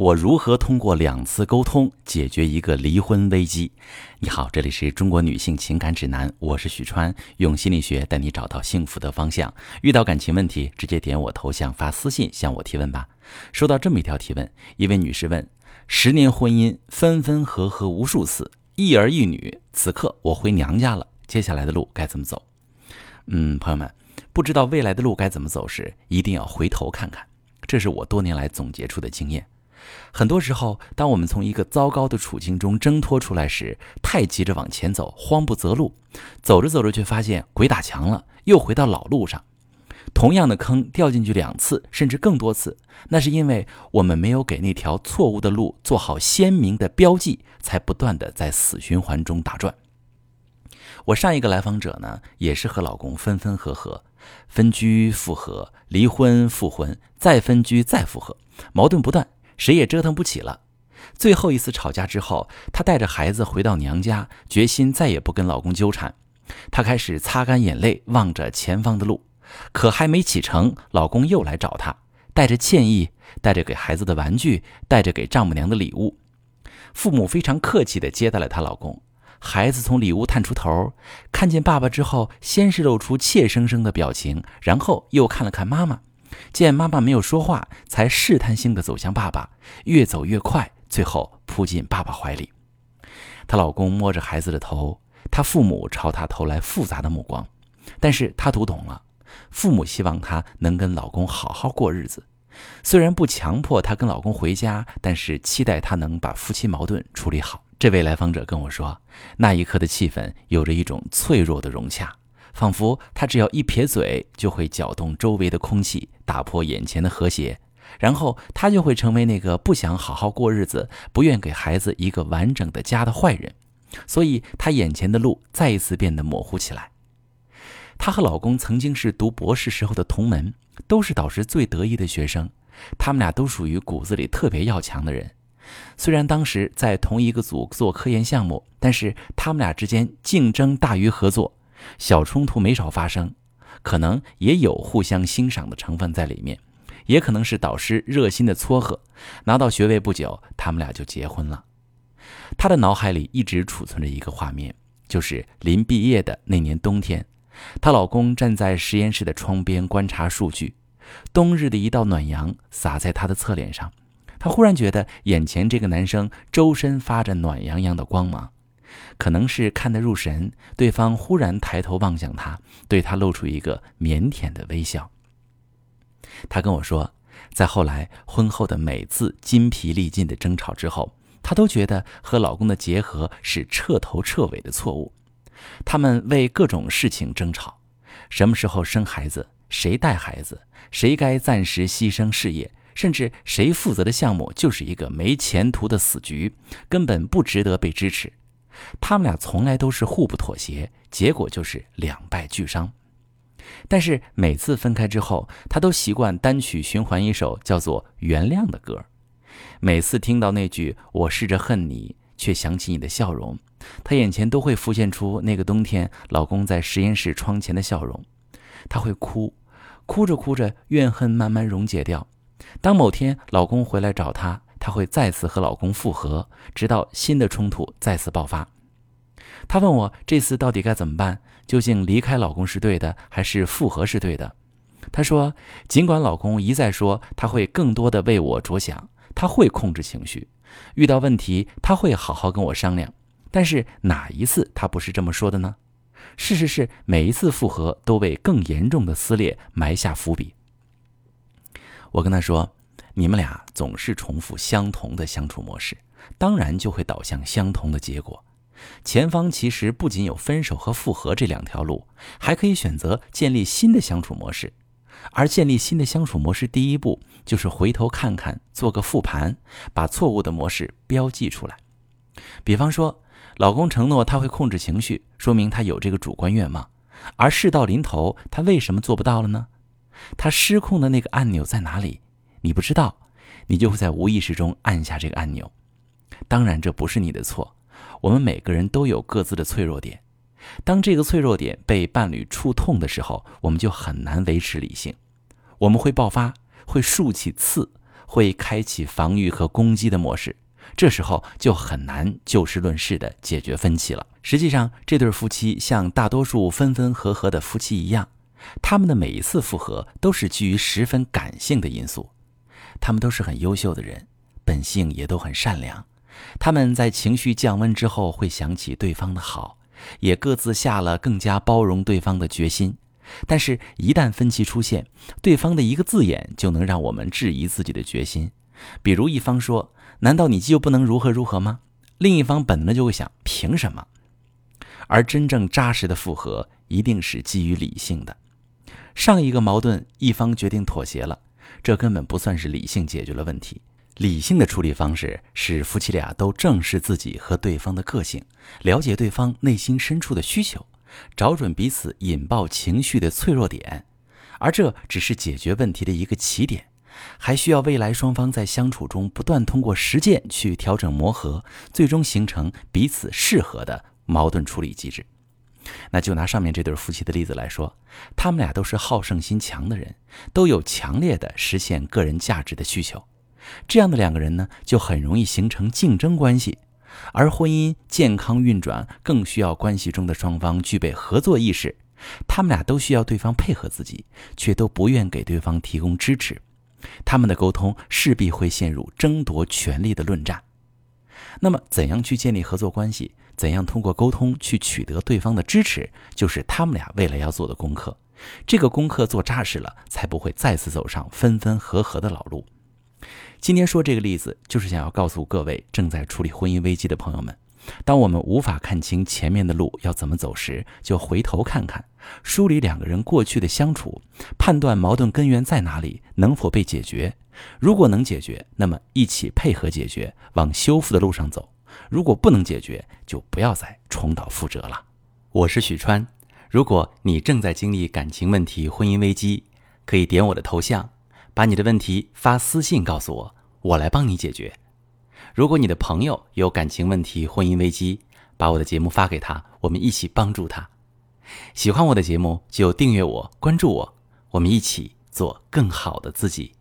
我如何通过两次沟通解决一个离婚危机？你好，这里是中国女性情感指南，我是许川，用心理学带你找到幸福的方向。遇到感情问题，直接点我头像发私信向我提问吧。收到这么一条提问，一位女士问：十年婚姻分分合合无数次，一儿一女，此刻我回娘家了，接下来的路该怎么走？嗯，朋友们，不知道未来的路该怎么走时，一定要回头看看。这是我多年来总结出的经验。很多时候，当我们从一个糟糕的处境中挣脱出来时，太急着往前走，慌不择路，走着走着却发现鬼打墙了，又回到老路上。同样的坑掉进去两次，甚至更多次，那是因为我们没有给那条错误的路做好鲜明的标记，才不断的在死循环中打转。我上一个来访者呢，也是和老公分分合合，分居复合，离婚复婚，再分居再复合，矛盾不断，谁也折腾不起了。最后一次吵架之后，她带着孩子回到娘家，决心再也不跟老公纠缠。她开始擦干眼泪，望着前方的路，可还没启程，老公又来找她，带着歉意，带着给孩子的玩具，带着给丈母娘的礼物。父母非常客气地接待了她老公。孩子从里屋探出头，看见爸爸之后，先是露出怯生生的表情，然后又看了看妈妈，见妈妈没有说话，才试探性的走向爸爸，越走越快，最后扑进爸爸怀里。她老公摸着孩子的头，她父母朝她投来复杂的目光，但是她读懂了，父母希望她能跟老公好好过日子，虽然不强迫她跟老公回家，但是期待她能把夫妻矛盾处理好。这位来访者跟我说，那一刻的气氛有着一种脆弱的融洽，仿佛他只要一撇嘴，就会搅动周围的空气，打破眼前的和谐，然后他就会成为那个不想好好过日子、不愿给孩子一个完整的家的坏人。所以，他眼前的路再一次变得模糊起来。她和老公曾经是读博士时候的同门，都是导师最得意的学生，他们俩都属于骨子里特别要强的人。虽然当时在同一个组做科研项目，但是他们俩之间竞争大于合作，小冲突没少发生，可能也有互相欣赏的成分在里面，也可能是导师热心的撮合。拿到学位不久，他们俩就结婚了。她的脑海里一直储存着一个画面，就是临毕业的那年冬天，她老公站在实验室的窗边观察数据，冬日的一道暖阳洒在她的侧脸上。她忽然觉得眼前这个男生周身发着暖洋洋的光芒，可能是看得入神，对方忽然抬头望向他，对他露出一个腼腆的微笑。他跟我说，在后来婚后的每次筋疲力尽的争吵之后，她都觉得和老公的结合是彻头彻尾的错误。他们为各种事情争吵，什么时候生孩子，谁带孩子，谁该暂时牺牲事业。甚至谁负责的项目就是一个没前途的死局，根本不值得被支持。他们俩从来都是互不妥协，结果就是两败俱伤。但是每次分开之后，他都习惯单曲循环一首叫做《原谅》的歌。每次听到那句“我试着恨你，却想起你的笑容”，他眼前都会浮现出那个冬天老公在实验室窗前的笑容。他会哭，哭着哭着，怨恨慢慢溶解掉。当某天老公回来找她，她会再次和老公复合，直到新的冲突再次爆发。她问我这次到底该怎么办？究竟离开老公是对的，还是复合是对的？她说，尽管老公一再说他会更多的为我着想，他会控制情绪，遇到问题他会好好跟我商量，但是哪一次他不是这么说的呢？事实是，每一次复合都为更严重的撕裂埋下伏笔。我跟他说：“你们俩总是重复相同的相处模式，当然就会导向相同的结果。前方其实不仅有分手和复合这两条路，还可以选择建立新的相处模式。而建立新的相处模式，第一步就是回头看看，做个复盘，把错误的模式标记出来。比方说，老公承诺他会控制情绪，说明他有这个主观愿望，而事到临头，他为什么做不到了呢？”他失控的那个按钮在哪里？你不知道，你就会在无意识中按下这个按钮。当然，这不是你的错。我们每个人都有各自的脆弱点。当这个脆弱点被伴侣触痛的时候，我们就很难维持理性。我们会爆发，会竖起刺，会开启防御和攻击的模式，这时候就很难就事论事的解决分歧了。实际上，这对夫妻像大多数分分合合的夫妻一样，他们的每一次复合都是基于十分感性的因素。他们都是很优秀的人，本性也都很善良。他们在情绪降温之后，会想起对方的好，也各自下了更加包容对方的决心。但是，一旦分歧出现，对方的一个字眼就能让我们质疑自己的决心。比如，一方说：“难道你就不能如何如何吗？”另一方本能就会想：“凭什么？”而真正扎实的复合，一定是基于理性的。上一个矛盾，一方决定妥协了，这根本不算是理性解决了问题。理性的处理方式是夫妻俩都正视自己和对方的个性，了解对方内心深处的需求。找准彼此引爆情绪的脆弱点，而这只是解决问题的一个起点，还需要未来双方在相处中不断通过实践去调整磨合，最终形成彼此适合的矛盾处理机制。那就拿上面这对夫妻的例子来说，他们俩都是好胜心强的人，都有强烈的实现个人价值的需求，这样的两个人呢，就很容易形成竞争关系。而婚姻健康运转更需要关系中的双方具备合作意识，他们俩都需要对方配合自己，却都不愿给对方提供支持，他们的沟通势必会陷入争夺权力的论战。那么，怎样去建立合作关系？怎样通过沟通去取得对方的支持？就是他们俩未来要做的功课。这个功课做扎实了，才不会再次走上分分合合的老路。今天说这个例子，就是想要告诉各位正在处理婚姻危机的朋友们：当我们无法看清前面的路要怎么走时，就回头看看，梳理两个人过去的相处，判断矛盾根源在哪里，能否被解决。如果能解决，那么一起配合解决，往修复的路上走；如果不能解决，就不要再重蹈覆辙了。我是许川，如果你正在经历感情问题、婚姻危机，可以点我的头像。把你的问题发私信告诉我，我来帮你解决。如果你的朋友有感情问题、婚姻危机，把我的节目发给他，我们一起帮助他。喜欢我的节目就订阅我、关注我，我们一起做更好的自己。